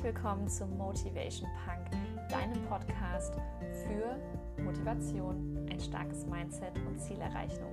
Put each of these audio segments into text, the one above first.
Herzlich willkommen zu Motivation Punk, deinem Podcast für Motivation, ein starkes Mindset und Zielerreichung.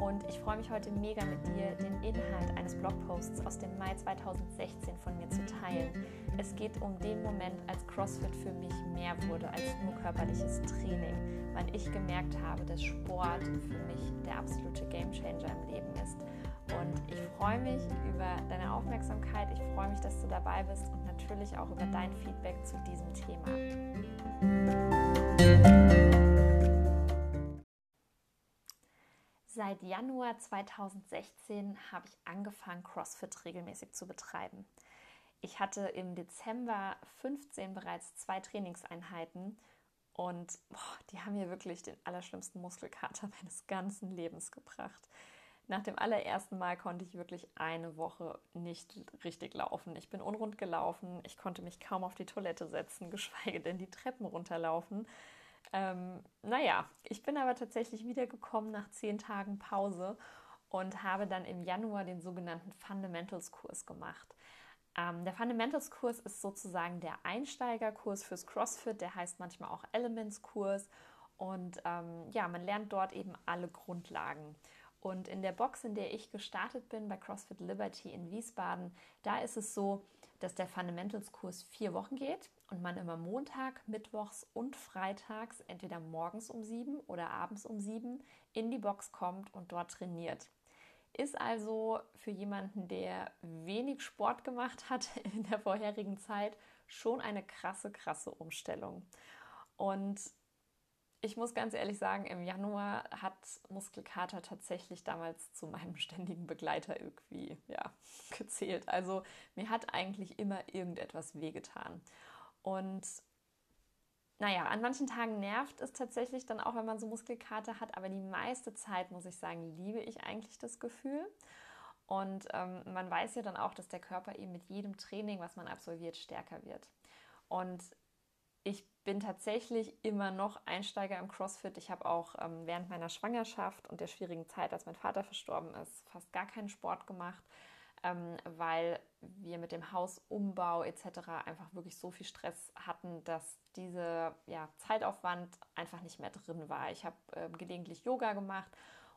Und ich freue mich heute mega mit dir, den Inhalt eines Blogposts aus dem Mai 2016 von mir zu teilen. Es geht um den Moment, als CrossFit für mich mehr wurde als nur körperliches Training, weil ich gemerkt habe, dass Sport für mich der absolute Gamechanger im Leben ist. Und ich freue mich über deine Aufmerksamkeit, ich freue mich, dass du dabei bist und natürlich auch über dein Feedback zu diesem Thema. Seit Januar 2016 habe ich angefangen, CrossFit regelmäßig zu betreiben. Ich hatte im Dezember 15 bereits zwei Trainingseinheiten und boah, die haben mir wirklich den allerschlimmsten Muskelkater meines ganzen Lebens gebracht. Nach dem allerersten Mal konnte ich wirklich eine Woche nicht richtig laufen. Ich bin unrund gelaufen, ich konnte mich kaum auf die Toilette setzen, geschweige denn die Treppen runterlaufen. Ähm, naja, ich bin aber tatsächlich wiedergekommen nach zehn Tagen Pause und habe dann im Januar den sogenannten Fundamentals-Kurs gemacht. Ähm, der Fundamentals-Kurs ist sozusagen der Einsteigerkurs fürs CrossFit, der heißt manchmal auch Elements-Kurs und ähm, ja, man lernt dort eben alle Grundlagen. Und in der Box, in der ich gestartet bin, bei CrossFit Liberty in Wiesbaden, da ist es so, dass der Fundamentals-Kurs vier Wochen geht und man immer Montag, Mittwochs und Freitags entweder morgens um sieben oder abends um sieben in die Box kommt und dort trainiert. Ist also für jemanden, der wenig Sport gemacht hat in der vorherigen Zeit, schon eine krasse, krasse Umstellung. Und ich muss ganz ehrlich sagen, im Januar hat Muskelkater tatsächlich damals zu meinem ständigen Begleiter irgendwie ja, gezählt. Also mir hat eigentlich immer irgendetwas wehgetan. Und naja, an manchen Tagen nervt es tatsächlich dann auch, wenn man so Muskelkater hat, aber die meiste Zeit, muss ich sagen, liebe ich eigentlich das Gefühl. Und ähm, man weiß ja dann auch, dass der Körper eben mit jedem Training, was man absolviert, stärker wird. Und ich bin tatsächlich immer noch Einsteiger im CrossFit. Ich habe auch ähm, während meiner Schwangerschaft und der schwierigen Zeit, als mein Vater verstorben ist, fast gar keinen Sport gemacht, ähm, weil wir mit dem Hausumbau etc. einfach wirklich so viel Stress hatten, dass dieser ja, Zeitaufwand einfach nicht mehr drin war. Ich habe äh, gelegentlich Yoga gemacht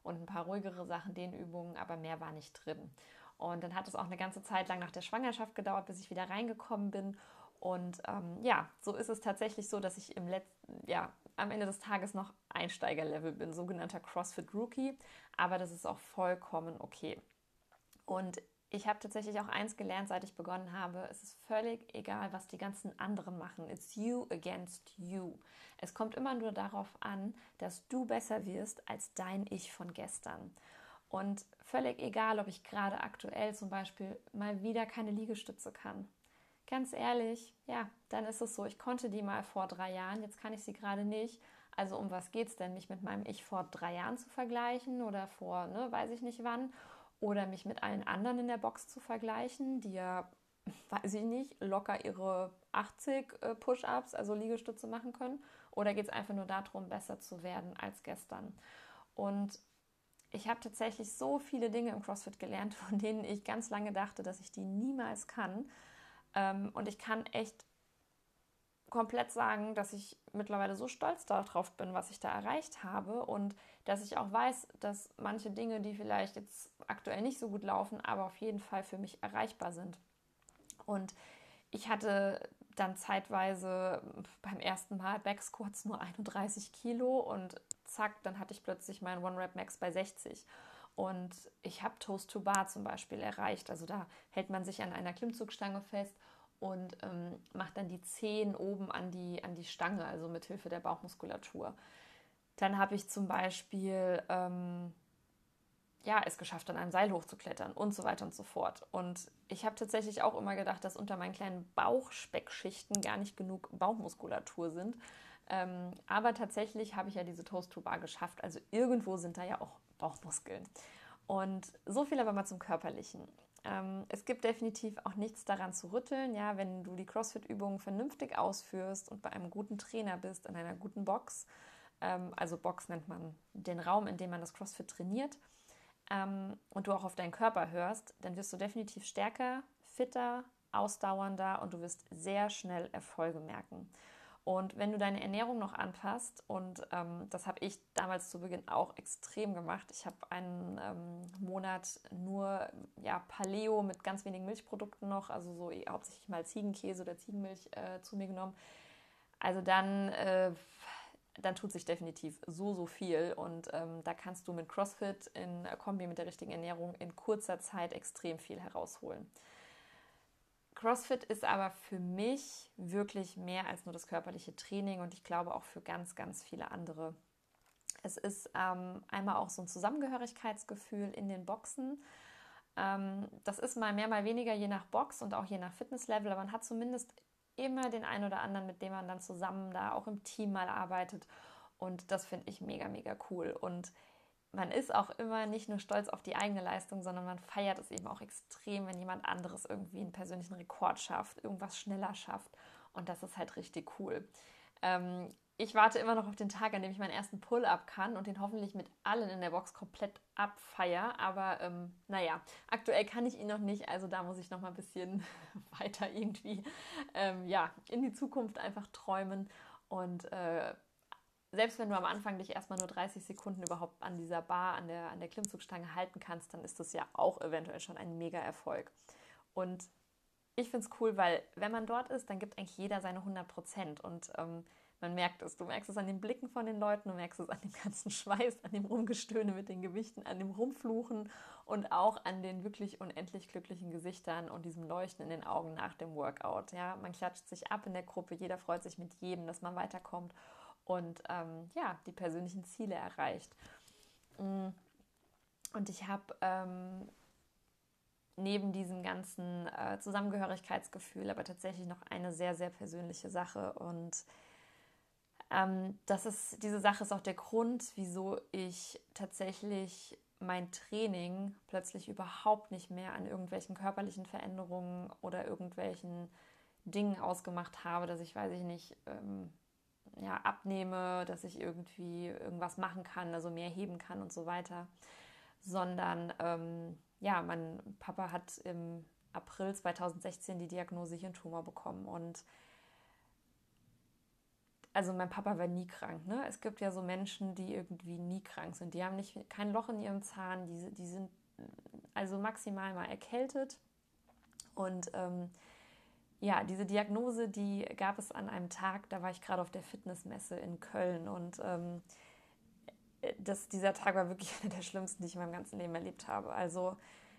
und ein paar ruhigere Sachen, Dehnübungen, aber mehr war nicht drin. Und dann hat es auch eine ganze Zeit lang nach der Schwangerschaft gedauert, bis ich wieder reingekommen bin. Und ähm, ja, so ist es tatsächlich so, dass ich im letzten, ja, am Ende des Tages noch Einsteigerlevel bin, sogenannter CrossFit Rookie. Aber das ist auch vollkommen okay. Und ich habe tatsächlich auch eins gelernt, seit ich begonnen habe. Es ist völlig egal, was die ganzen anderen machen. It's you against you. Es kommt immer nur darauf an, dass du besser wirst als dein Ich von gestern. Und völlig egal, ob ich gerade aktuell zum Beispiel mal wieder keine Liegestütze kann ganz ehrlich, ja, dann ist es so, ich konnte die mal vor drei Jahren, jetzt kann ich sie gerade nicht. Also um was geht es denn, mich mit meinem Ich vor drei Jahren zu vergleichen oder vor, ne, weiß ich nicht wann, oder mich mit allen anderen in der Box zu vergleichen, die ja, weiß ich nicht, locker ihre 80 äh, Push-ups, also Liegestütze machen können? Oder geht es einfach nur darum, besser zu werden als gestern? Und ich habe tatsächlich so viele Dinge im CrossFit gelernt, von denen ich ganz lange dachte, dass ich die niemals kann. Ähm, und ich kann echt komplett sagen, dass ich mittlerweile so stolz darauf bin, was ich da erreicht habe und dass ich auch weiß, dass manche Dinge, die vielleicht jetzt aktuell nicht so gut laufen, aber auf jeden Fall für mich erreichbar sind. Und ich hatte dann zeitweise beim ersten Mal Backsquats nur 31 Kilo und zack, dann hatte ich plötzlich meinen One-Rep-Max bei 60. Und ich habe Toast to Bar zum Beispiel erreicht. Also da hält man sich an einer Klimmzugstange fest und ähm, macht dann die Zehen oben an die, an die Stange, also mit Hilfe der Bauchmuskulatur. Dann habe ich zum Beispiel ähm, ja, es geschafft, an einem Seil hochzuklettern und so weiter und so fort. Und ich habe tatsächlich auch immer gedacht, dass unter meinen kleinen Bauchspeckschichten gar nicht genug Bauchmuskulatur sind. Ähm, aber tatsächlich habe ich ja diese Toast-to-Bar geschafft. Also irgendwo sind da ja auch Bauchmuskeln. Und so viel aber mal zum Körperlichen. Ähm, es gibt definitiv auch nichts daran zu rütteln, ja, wenn du die CrossFit-Übungen vernünftig ausführst und bei einem guten Trainer bist, in einer guten Box. Ähm, also Box nennt man den Raum, in dem man das CrossFit trainiert. Ähm, und du auch auf deinen Körper hörst, dann wirst du definitiv stärker, fitter, ausdauernder und du wirst sehr schnell Erfolge merken. Und wenn du deine Ernährung noch anpasst, und ähm, das habe ich damals zu Beginn auch extrem gemacht, ich habe einen ähm, Monat nur ja, Paleo mit ganz wenigen Milchprodukten noch, also so hauptsächlich mal Ziegenkäse oder Ziegenmilch äh, zu mir genommen. Also dann, äh, dann tut sich definitiv so, so viel. Und ähm, da kannst du mit CrossFit in Kombi mit der richtigen Ernährung in kurzer Zeit extrem viel herausholen. CrossFit ist aber für mich wirklich mehr als nur das körperliche Training und ich glaube auch für ganz, ganz viele andere. Es ist ähm, einmal auch so ein Zusammengehörigkeitsgefühl in den Boxen. Ähm, das ist mal mehr, mal weniger, je nach Box und auch je nach Fitnesslevel, aber man hat zumindest immer den einen oder anderen, mit dem man dann zusammen da auch im Team mal arbeitet. Und das finde ich mega, mega cool. Und man ist auch immer nicht nur stolz auf die eigene Leistung, sondern man feiert es eben auch extrem, wenn jemand anderes irgendwie einen persönlichen Rekord schafft, irgendwas schneller schafft. Und das ist halt richtig cool. Ähm, ich warte immer noch auf den Tag, an dem ich meinen ersten Pull-up kann und den hoffentlich mit allen in der Box komplett abfeier. Aber ähm, naja, aktuell kann ich ihn noch nicht, also da muss ich noch mal ein bisschen weiter irgendwie ähm, ja, in die Zukunft einfach träumen und äh, selbst wenn du am Anfang dich erstmal nur 30 Sekunden überhaupt an dieser Bar, an der, an der Klimmzugstange halten kannst, dann ist das ja auch eventuell schon ein Mega-Erfolg. Und ich finde es cool, weil wenn man dort ist, dann gibt eigentlich jeder seine 100 Prozent und ähm, man merkt es. Du merkst es an den Blicken von den Leuten, du merkst es an dem ganzen Schweiß, an dem Rumgestöhne mit den Gewichten, an dem Rumfluchen und auch an den wirklich unendlich glücklichen Gesichtern und diesem Leuchten in den Augen nach dem Workout. Ja, man klatscht sich ab in der Gruppe, jeder freut sich mit jedem, dass man weiterkommt und ähm, ja, die persönlichen Ziele erreicht. Mm. Und ich habe ähm, neben diesem ganzen äh, Zusammengehörigkeitsgefühl aber tatsächlich noch eine sehr, sehr persönliche Sache. Und ähm, das ist, diese Sache ist auch der Grund, wieso ich tatsächlich mein Training plötzlich überhaupt nicht mehr an irgendwelchen körperlichen Veränderungen oder irgendwelchen Dingen ausgemacht habe, dass ich, weiß ich nicht, ähm, ja, abnehme, dass ich irgendwie irgendwas machen kann, also mehr heben kann und so weiter, sondern ähm, ja, mein Papa hat im April 2016 die Diagnose Hirntumor bekommen und also mein Papa war nie krank. Ne? Es gibt ja so Menschen, die irgendwie nie krank sind. Die haben nicht kein Loch in ihrem Zahn, die, die sind also maximal mal erkältet und ähm, ja, diese Diagnose, die gab es an einem Tag, da war ich gerade auf der Fitnessmesse in Köln und ähm, das, dieser Tag war wirklich einer der schlimmsten, die ich in meinem ganzen Leben erlebt habe. Also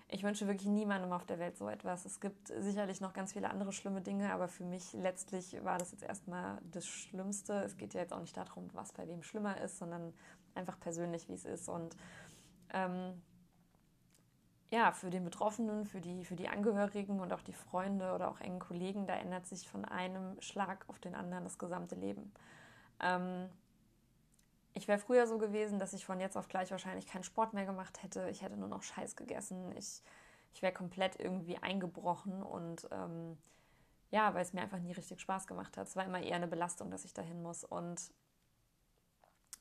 ich wünsche wirklich niemandem auf der Welt so etwas. Es gibt sicherlich noch ganz viele andere schlimme Dinge, aber für mich letztlich war das jetzt erstmal das Schlimmste. Es geht ja jetzt auch nicht darum, was bei wem schlimmer ist, sondern einfach persönlich, wie es ist. Und ähm, ja, für den Betroffenen, für die, für die Angehörigen und auch die Freunde oder auch engen Kollegen, da ändert sich von einem Schlag auf den anderen das gesamte Leben. Ähm, ich wäre früher so gewesen, dass ich von jetzt auf gleich wahrscheinlich keinen Sport mehr gemacht hätte. Ich hätte nur noch Scheiß gegessen. Ich, ich wäre komplett irgendwie eingebrochen und ähm, ja, weil es mir einfach nie richtig Spaß gemacht hat. Es war immer eher eine Belastung, dass ich dahin muss. Und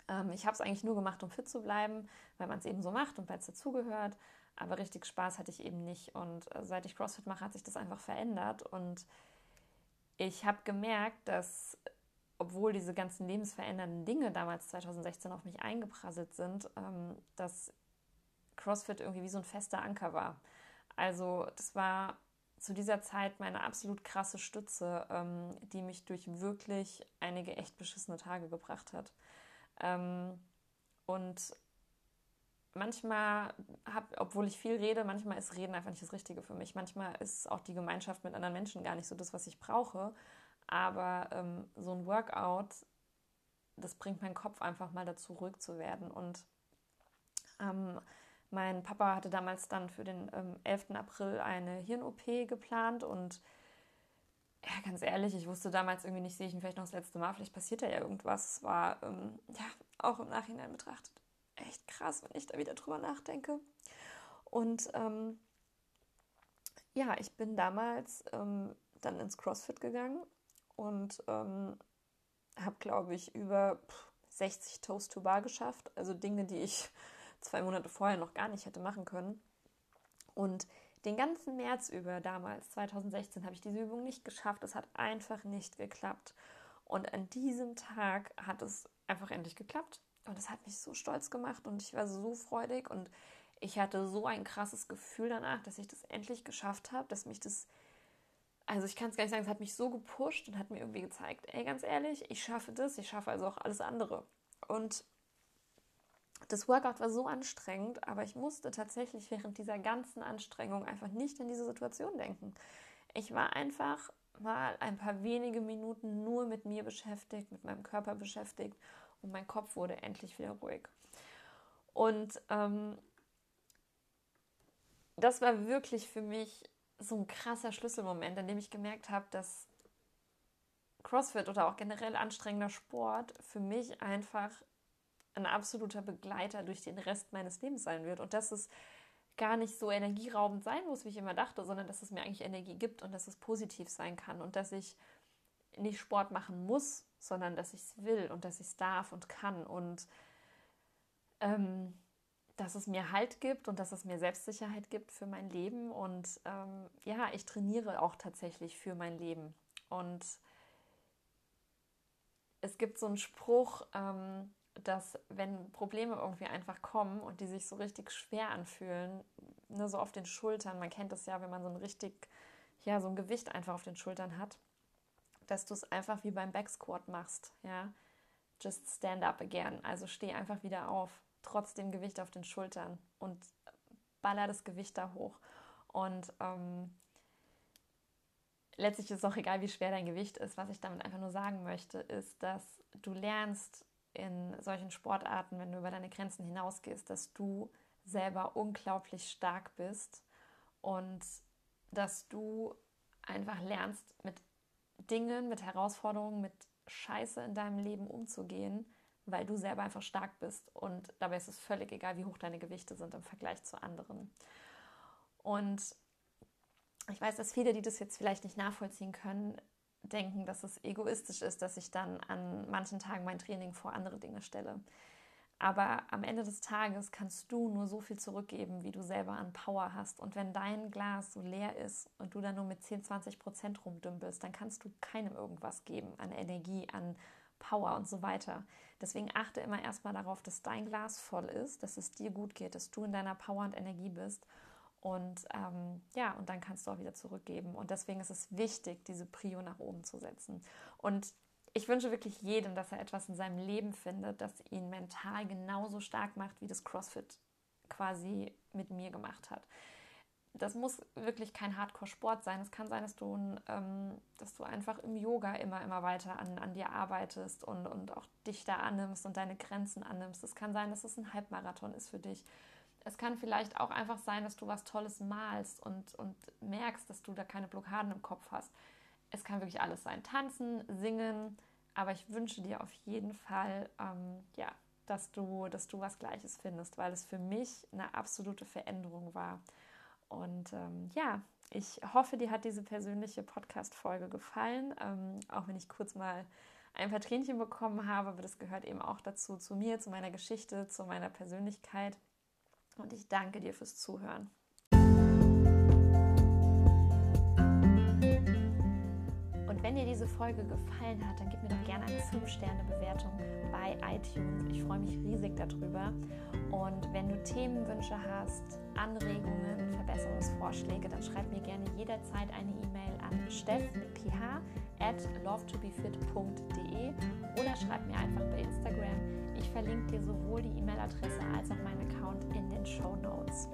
ähm, ich habe es eigentlich nur gemacht, um fit zu bleiben, weil man es eben so macht und weil es dazugehört. Aber richtig Spaß hatte ich eben nicht. Und äh, seit ich CrossFit mache, hat sich das einfach verändert. Und ich habe gemerkt, dass, obwohl diese ganzen lebensverändernden Dinge damals 2016 auf mich eingeprasselt sind, ähm, dass CrossFit irgendwie wie so ein fester Anker war. Also das war zu dieser Zeit meine absolut krasse Stütze, ähm, die mich durch wirklich einige echt beschissene Tage gebracht hat. Ähm, und manchmal habe, obwohl ich viel rede, manchmal ist Reden einfach nicht das Richtige für mich. Manchmal ist auch die Gemeinschaft mit anderen Menschen gar nicht so das, was ich brauche. Aber ähm, so ein Workout, das bringt meinen Kopf einfach mal dazu, ruhig zu werden. Und ähm, mein Papa hatte damals dann für den ähm, 11. April eine Hirn-OP geplant und ja, ganz ehrlich, ich wusste damals irgendwie nicht, sehe ich ihn vielleicht noch das letzte Mal, vielleicht passiert da ja irgendwas. Es war ähm, ja auch im Nachhinein betrachtet echt krass, wenn ich da wieder drüber nachdenke. Und ähm, ja, ich bin damals ähm, dann ins CrossFit gegangen und ähm, habe, glaube ich, über 60 Toast to Bar geschafft. Also Dinge, die ich zwei Monate vorher noch gar nicht hätte machen können. Und Den ganzen März über damals, 2016, habe ich diese Übung nicht geschafft. Es hat einfach nicht geklappt. Und an diesem Tag hat es einfach endlich geklappt. Und es hat mich so stolz gemacht und ich war so freudig und ich hatte so ein krasses Gefühl danach, dass ich das endlich geschafft habe, dass mich das, also ich kann es gar nicht sagen, es hat mich so gepusht und hat mir irgendwie gezeigt, ey, ganz ehrlich, ich schaffe das, ich schaffe also auch alles andere. Und das Workout war so anstrengend, aber ich musste tatsächlich während dieser ganzen Anstrengung einfach nicht an diese Situation denken. Ich war einfach mal ein paar wenige Minuten nur mit mir beschäftigt, mit meinem Körper beschäftigt und mein Kopf wurde endlich wieder ruhig. Und ähm, das war wirklich für mich so ein krasser Schlüsselmoment, in dem ich gemerkt habe, dass CrossFit oder auch generell anstrengender Sport für mich einfach ein absoluter Begleiter durch den Rest meines Lebens sein wird und dass es gar nicht so energieraubend sein muss, wie ich immer dachte, sondern dass es mir eigentlich Energie gibt und dass es positiv sein kann und dass ich nicht Sport machen muss, sondern dass ich es will und dass ich es darf und kann und ähm, dass es mir Halt gibt und dass es mir Selbstsicherheit gibt für mein Leben und ähm, ja, ich trainiere auch tatsächlich für mein Leben. Und es gibt so einen Spruch, ähm, dass wenn Probleme irgendwie einfach kommen und die sich so richtig schwer anfühlen, nur so auf den Schultern, man kennt das ja, wenn man so ein richtig, ja, so ein Gewicht einfach auf den Schultern hat, dass du es einfach wie beim Backsquat machst, ja. Just stand up again. Also steh einfach wieder auf, trotz dem Gewicht auf den Schultern und baller das Gewicht da hoch. Und ähm, letztlich ist es auch egal, wie schwer dein Gewicht ist. Was ich damit einfach nur sagen möchte, ist, dass du lernst, in solchen Sportarten, wenn du über deine Grenzen hinausgehst, dass du selber unglaublich stark bist und dass du einfach lernst, mit Dingen, mit Herausforderungen, mit Scheiße in deinem Leben umzugehen, weil du selber einfach stark bist und dabei ist es völlig egal, wie hoch deine Gewichte sind im Vergleich zu anderen. Und ich weiß, dass viele, die das jetzt vielleicht nicht nachvollziehen können, denken, dass es egoistisch ist, dass ich dann an manchen Tagen mein Training vor andere Dinge stelle. Aber am Ende des Tages kannst du nur so viel zurückgeben, wie du selber an Power hast. Und wenn dein Glas so leer ist und du dann nur mit 10, 20 Prozent rumdümpelst, dann kannst du keinem irgendwas geben an Energie, an Power und so weiter. Deswegen achte immer erstmal darauf, dass dein Glas voll ist, dass es dir gut geht, dass du in deiner Power und Energie bist und ähm, ja, und dann kannst du auch wieder zurückgeben. Und deswegen ist es wichtig, diese Prio nach oben zu setzen. Und ich wünsche wirklich jedem, dass er etwas in seinem Leben findet, das ihn mental genauso stark macht, wie das CrossFit quasi mit mir gemacht hat. Das muss wirklich kein Hardcore-Sport sein. Es kann sein, dass du, ähm, dass du einfach im Yoga immer, immer weiter an, an dir arbeitest und, und auch dich da annimmst und deine Grenzen annimmst. Es kann sein, dass es ein Halbmarathon ist für dich es kann vielleicht auch einfach sein, dass du was Tolles malst und, und merkst, dass du da keine Blockaden im Kopf hast. Es kann wirklich alles sein. Tanzen, singen, aber ich wünsche dir auf jeden Fall, ähm, ja, dass du, dass du was Gleiches findest, weil es für mich eine absolute Veränderung war. Und ähm, ja, ich hoffe, dir hat diese persönliche Podcast-Folge gefallen, ähm, auch wenn ich kurz mal ein paar Tränchen bekommen habe, aber das gehört eben auch dazu, zu mir, zu meiner Geschichte, zu meiner Persönlichkeit. Und ich danke dir fürs Zuhören. Wenn dir diese Folge gefallen hat, dann gib mir doch gerne eine 5-Sterne-Bewertung bei iTunes. Ich freue mich riesig darüber. Und wenn du Themenwünsche hast, Anregungen, Verbesserungsvorschläge, dann schreib mir gerne jederzeit eine E-Mail an steff mit ph at lovetobefit.de oder schreib mir einfach bei Instagram. Ich verlinke dir sowohl die E-Mail-Adresse als auch meinen Account in den Show Notes.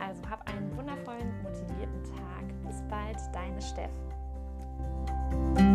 Also hab einen wundervollen, motivierten Tag. Bis bald, deine Steff. you